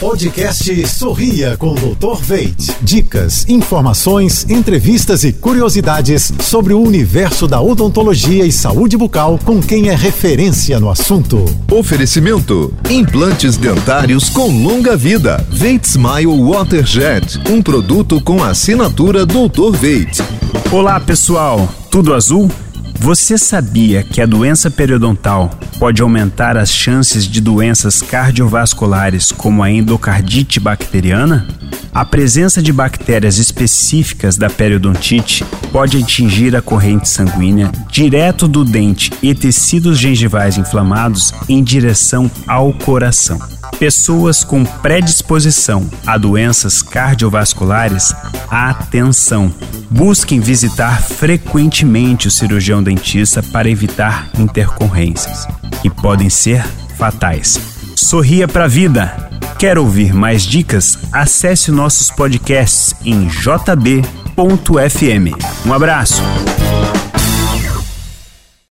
Podcast Sorria com o Dr. Veit. Dicas, informações, entrevistas e curiosidades sobre o universo da odontologia e saúde bucal com quem é referência no assunto. Oferecimento: implantes dentários com longa vida. Veit Smile Waterjet, um produto com assinatura Dr. Veit. Olá, pessoal. Tudo azul? Você sabia que a doença periodontal pode aumentar as chances de doenças cardiovasculares como a endocardite bacteriana? A presença de bactérias específicas da periodontite pode atingir a corrente sanguínea direto do dente e tecidos gengivais inflamados em direção ao coração. Pessoas com predisposição a doenças cardiovasculares, atenção! Busquem visitar frequentemente o cirurgião dentista para evitar intercorrências, que podem ser fatais. Sorria para a vida! Quer ouvir mais dicas? Acesse nossos podcasts em jb.fm. Um abraço!